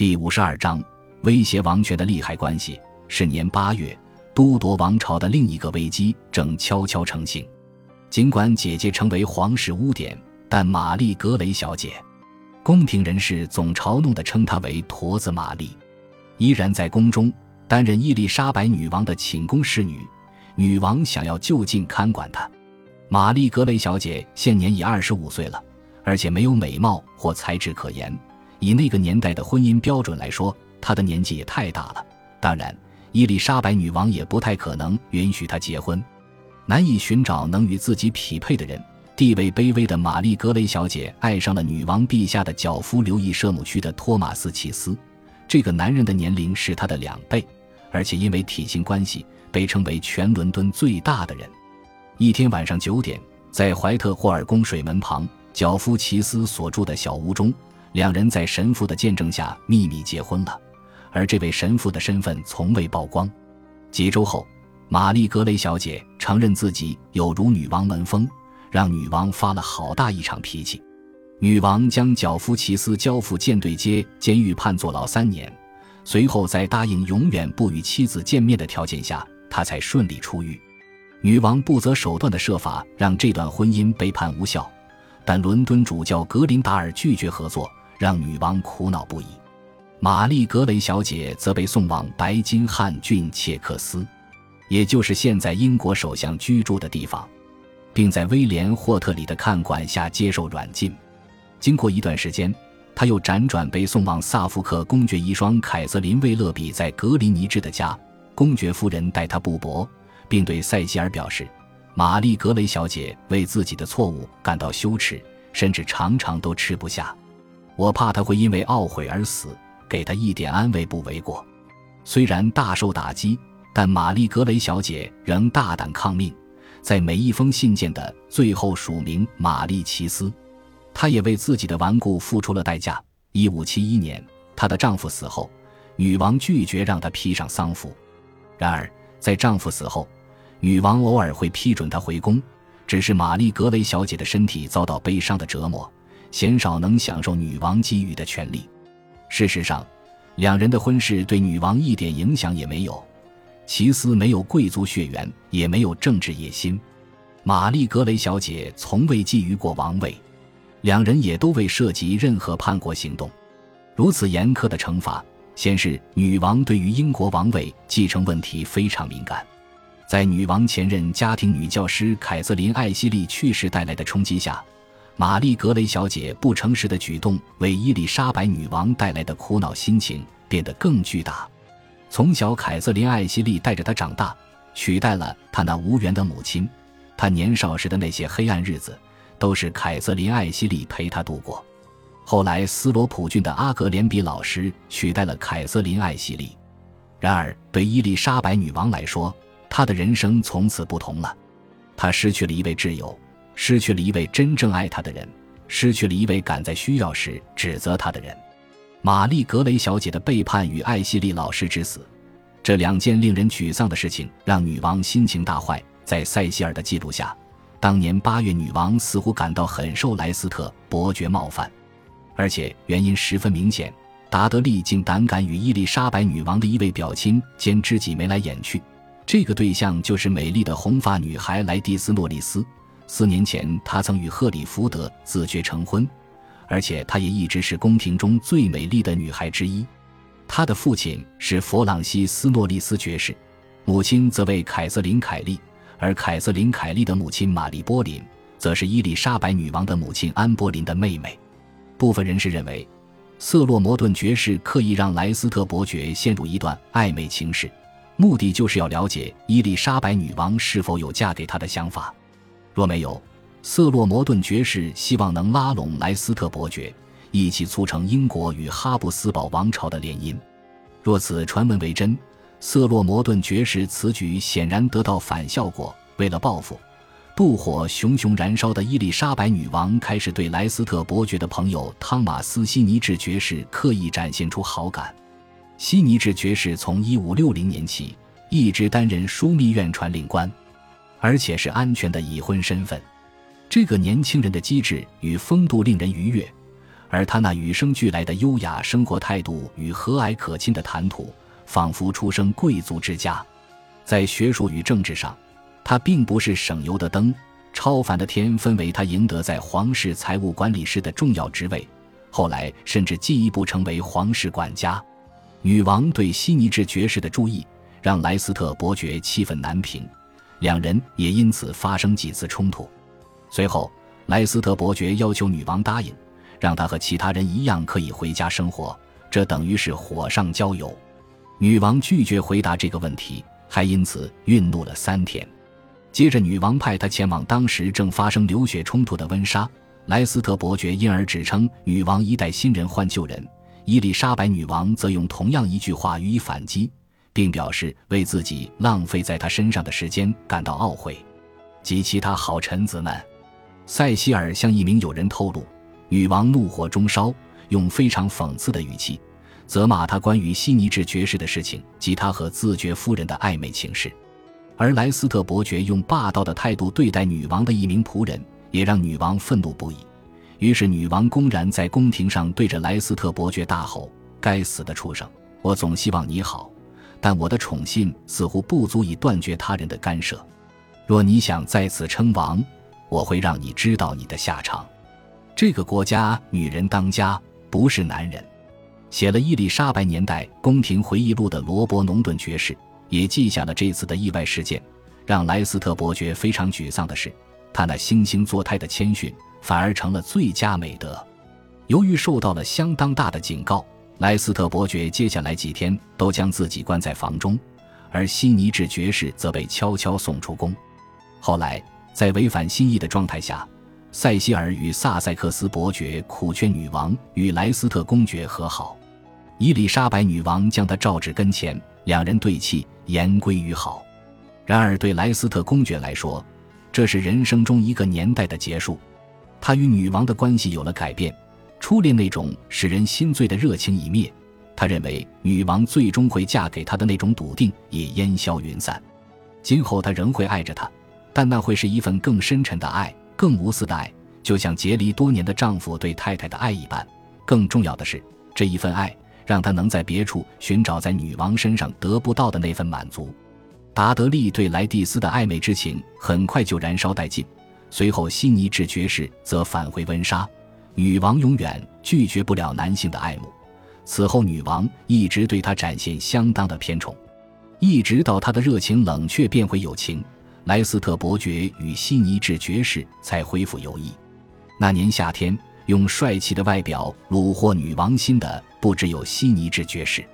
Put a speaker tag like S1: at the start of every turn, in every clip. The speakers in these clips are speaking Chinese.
S1: 第五十二章威胁王权的利害关系。是年八月，都铎王朝的另一个危机正悄悄成型。尽管姐姐成为皇室污点，但玛丽·格雷小姐，宫廷人士总嘲弄地称她为“驼子玛丽”，依然在宫中担任伊丽莎白女王的寝宫侍女。女王想要就近看管她。玛丽·格雷小姐现年已二十五岁了，而且没有美貌或才智可言。以那个年代的婚姻标准来说，她的年纪也太大了。当然，伊丽莎白女王也不太可能允许她结婚。难以寻找能与自己匹配的人，地位卑微的玛丽·格雷小姐爱上了女王陛下的脚夫留意舍姆区的托马斯·齐斯。这个男人的年龄是她的两倍，而且因为体型关系，被称为全伦敦最大的人。一天晚上九点，在怀特霍尔宫水门旁，脚夫齐斯所住的小屋中，两人在神父的见证下秘密结婚了，而这位神父的身份从未曝光。几周后，玛丽格雷小姐承认自己有如女王门风，让女王发了好大一场脾气。女王将脚夫齐斯交付舰队街监狱判坐牢三年，随后在答应永远不与妻子见面的条件下，他才顺利出狱。女王不择手段的设法让这段婚姻被判无效，但伦敦主教格林达尔拒绝合作，让女王苦恼不已。玛丽格雷小姐则被送往白金汉郡切克斯，也就是现在英国首相居住的地方，并在威廉霍特里的看管下接受软禁。经过一段时间，她又辗转被送往萨福克公爵遗孀凯瑟琳·威勒比在格林尼治的家，公爵夫人待她不薄。并对塞西尔表示，玛丽格雷小姐为自己的错误感到羞耻，甚至常常都吃不下。我怕她会因为懊悔而死，给她一点安慰不为过。虽然大受打击，但玛丽格雷小姐仍大胆抗命，在每一封信件的最后署名玛丽奇斯。她也为自己的顽固付出了代价。一五七一年，她的丈夫死后，女王拒绝让她披上丧服。然而，在丈夫死后，女王偶尔会批准她回宫，只是玛丽格雷小姐的身体遭到悲伤的折磨，鲜少能享受女王给予的权利。事实上，两人的婚事对女王一点影响也没有。齐斯没有贵族血缘，也没有政治野心。玛丽格雷小姐从未觊觎过王位，两人也都未涉及任何叛国行动。如此严苛的惩罚，显示女王对于英国王位继承问题非常敏感。在女王前任家庭女教师凯瑟琳·艾希利去世带来的冲击下，玛丽·格雷小姐不诚实的举动为伊丽莎白女王带来的苦恼心情变得更巨大。从小，凯瑟琳·艾希利带着她长大，取代了她那无缘的母亲。她年少时的那些黑暗日子，都是凯瑟琳·艾希利陪她度过。后来，斯罗普郡的阿格连比老师取代了凯瑟琳·艾希利。然而，对伊丽莎白女王来说，她的人生从此不同了，她失去了一位挚友，失去了一位真正爱他的人，失去了一位敢在需要时指责他的人。玛丽格雷小姐的背叛与艾希利老师之死，这两件令人沮丧的事情让女王心情大坏。在塞西尔的记录下，当年八月，女王似乎感到很受莱斯特伯爵冒犯，而且原因十分明显：达德利竟胆敢与伊丽莎白女王的一位表亲兼知己眉来眼去。这个对象就是美丽的红发女孩莱蒂斯·诺丽斯。四年前，她曾与赫里福德自觉成婚，而且她也一直是宫廷中最美丽的女孩之一。她的父亲是弗朗西斯·诺丽斯爵士，母亲则为凯瑟琳·凯利，而凯瑟琳·凯利的母亲玛丽·波林，则是伊丽莎白女王的母亲安·波林的妹妹。部分人士认为，瑟洛摩顿爵士刻意让莱斯特伯爵陷入一段暧昧情事。目的就是要了解伊丽莎白女王是否有嫁给他的想法，若没有，瑟洛摩顿爵士希望能拉拢莱斯特伯爵，一起促成英国与哈布斯堡王朝的联姻。若此传闻为真，瑟洛摩顿爵士此举显然得到反效果。为了报复，妒火熊熊燃烧的伊丽莎白女王开始对莱斯特伯爵的朋友汤马斯·西尼治爵士刻意展现出好感。西尼治爵士从一五六零年起一直担任枢密院传令官，而且是安全的已婚身份。这个年轻人的机智与风度令人愉悦，而他那与生俱来的优雅生活态度与和蔼可亲的谈吐，仿佛出生贵族之家。在学术与政治上，他并不是省油的灯。超凡的天分为他赢得在皇室财务管理室的重要职位，后来甚至进一步成为皇室管家。女王对悉尼治爵士的注意，让莱斯特伯爵气愤难平，两人也因此发生几次冲突。随后，莱斯特伯爵要求女王答应，让他和其他人一样可以回家生活，这等于是火上浇油。女王拒绝回答这个问题，还因此愠怒了三天。接着，女王派他前往当时正发生流血冲突的温莎。莱斯特伯爵因而指称女王一代新人换旧人，伊丽莎白女王则用同样一句话予以反击，并表示为自己浪费在他身上的时间感到懊悔。及其他好臣子们，塞西尔向一名友人透露，女王怒火中烧，用非常讽刺的语气责骂他关于西尼治爵士的事情及他和自爵夫人的暧昧情事。而莱斯特伯爵用霸道的态度对待女王的一名仆人，也让女王愤怒不已。于是，女王公然在宫廷上对着莱斯特伯爵大吼：“该死的畜生！我总希望你好，但我的宠信似乎不足以断绝他人的干涉。若你想再次称王，我会让你知道你的下场。这个国家女人当家，不是男人。”写了《伊丽莎白年代宫廷回忆录》的罗伯·农顿爵士。也记下了这次的意外事件。让莱斯特伯爵非常沮丧的是，他那惺惺作态的谦逊反而成了最佳美德。由于受到了相当大的警告，莱斯特伯爵接下来几天都将自己关在房中，而悉尼治爵士则被悄悄送出宫。后来，在违反心意的状态下，塞西尔与萨塞克斯伯爵苦劝女王与莱斯特公爵和好。伊丽莎白女王将他召至跟前，两人对泣。言归于好，然而对莱斯特公爵来说，这是人生中一个年代的结束。他与女王的关系有了改变，初恋那种使人心醉的热情已灭。他认为女王最终会嫁给他的那种笃定也烟消云散。今后他仍会爱着她，但那会是一份更深沉的爱，更无私的爱，就像结离多年的丈夫对太太的爱一般。更重要的是，这一份爱。让他能在别处寻找在女王身上得不到的那份满足。达德利对莱蒂斯的暧昧之情很快就燃烧殆尽。随后，悉尼治爵士则返回温莎。女王永远拒绝不了男性的爱慕。此后，女王一直对他展现相当的偏宠，一直到他的热情冷却变回友情，莱斯特伯爵与悉尼治爵士才恢复友谊。那年夏天。用帅气的外表虏获女王心的不只有悉尼治爵士，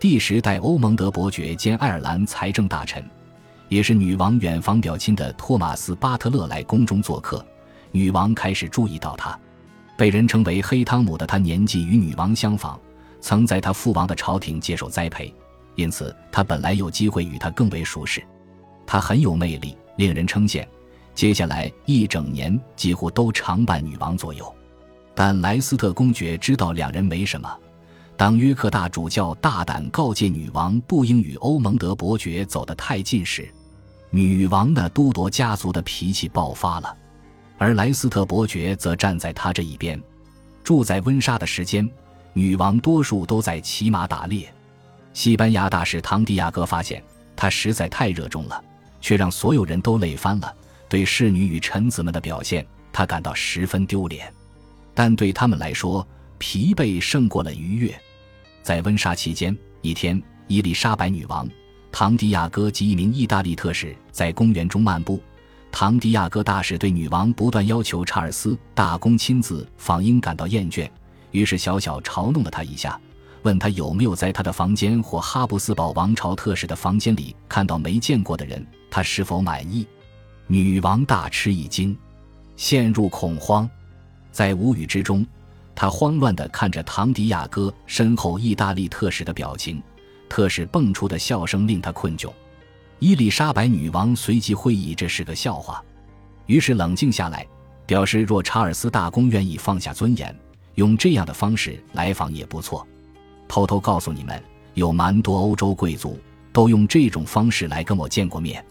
S1: 第十代欧蒙德伯爵兼爱尔兰财政大臣，也是女王远房表亲的托马斯·巴特勒来宫中做客。女王开始注意到他，被人称为“黑汤姆”的他年纪与女王相仿，曾在他父王的朝廷接受栽培，因此他本来有机会与他更为熟识。他很有魅力，令人称羡。接下来一整年几乎都常伴女王左右。但莱斯特公爵知道两人没什么。当约克大主教大胆告诫女王不应与欧蒙德伯爵走得太近时，女王的都铎家族的脾气爆发了，而莱斯特伯爵则站在他这一边。住在温莎的时间，女王多数都在骑马打猎。西班牙大使唐迪亚哥发现他实在太热衷了，却让所有人都累翻了。对侍女与臣子们的表现，他感到十分丢脸。但对他们来说，疲惫胜过了愉悦。在温莎期间，一天，伊丽莎白女王、唐迪亚哥及一名意大利特使在公园中漫步。唐迪亚哥大使对女王不断要求查尔斯大公亲自访英感到厌倦，于是小小嘲弄了他一下，问他有没有在他的房间或哈布斯堡王朝特使的房间里看到没见过的人，他是否满意？女王大吃一惊，陷入恐慌。在无语之中，他慌乱地看着唐迪亚哥身后意大利特使的表情，特使蹦出的笑声令他困窘。伊丽莎白女王随即会意这是个笑话，于是冷静下来，表示若查尔斯大公愿意放下尊严，用这样的方式来访也不错。偷偷告诉你们，有蛮多欧洲贵族都用这种方式来跟我见过面。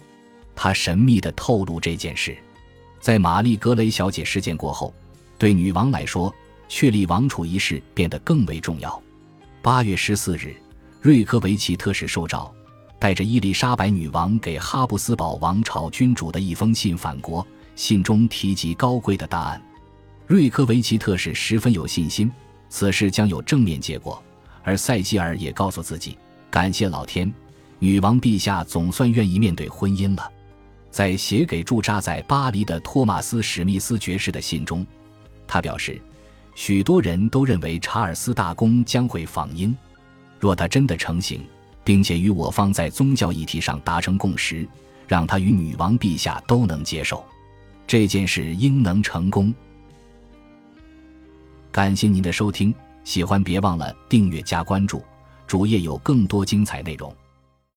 S1: 他神秘地透露这件事，在玛丽格雷小姐事件过后。对女王来说，确立王储一事变得更为重要。八月十四日，瑞科维奇特使受召，带着伊丽莎白女王给哈布斯堡王朝君主的一封信返国，信中提及高贵的答案。瑞科维奇特使十分有信心，此事将有正面结果。而塞吉尔也告诉自己，感谢老天，女王陛下总算愿意面对婚姻了。在写给驻扎在巴黎的托马斯·史密斯爵士的信中，他表示，许多人都认为查尔斯大公将会访英。若他真的成行，并且与我方在宗教议题上达成共识，让他与女王陛下都能接受，这件事应能成功。感谢您的收听，喜欢别忘了订阅加关注，主页有更多精彩内容。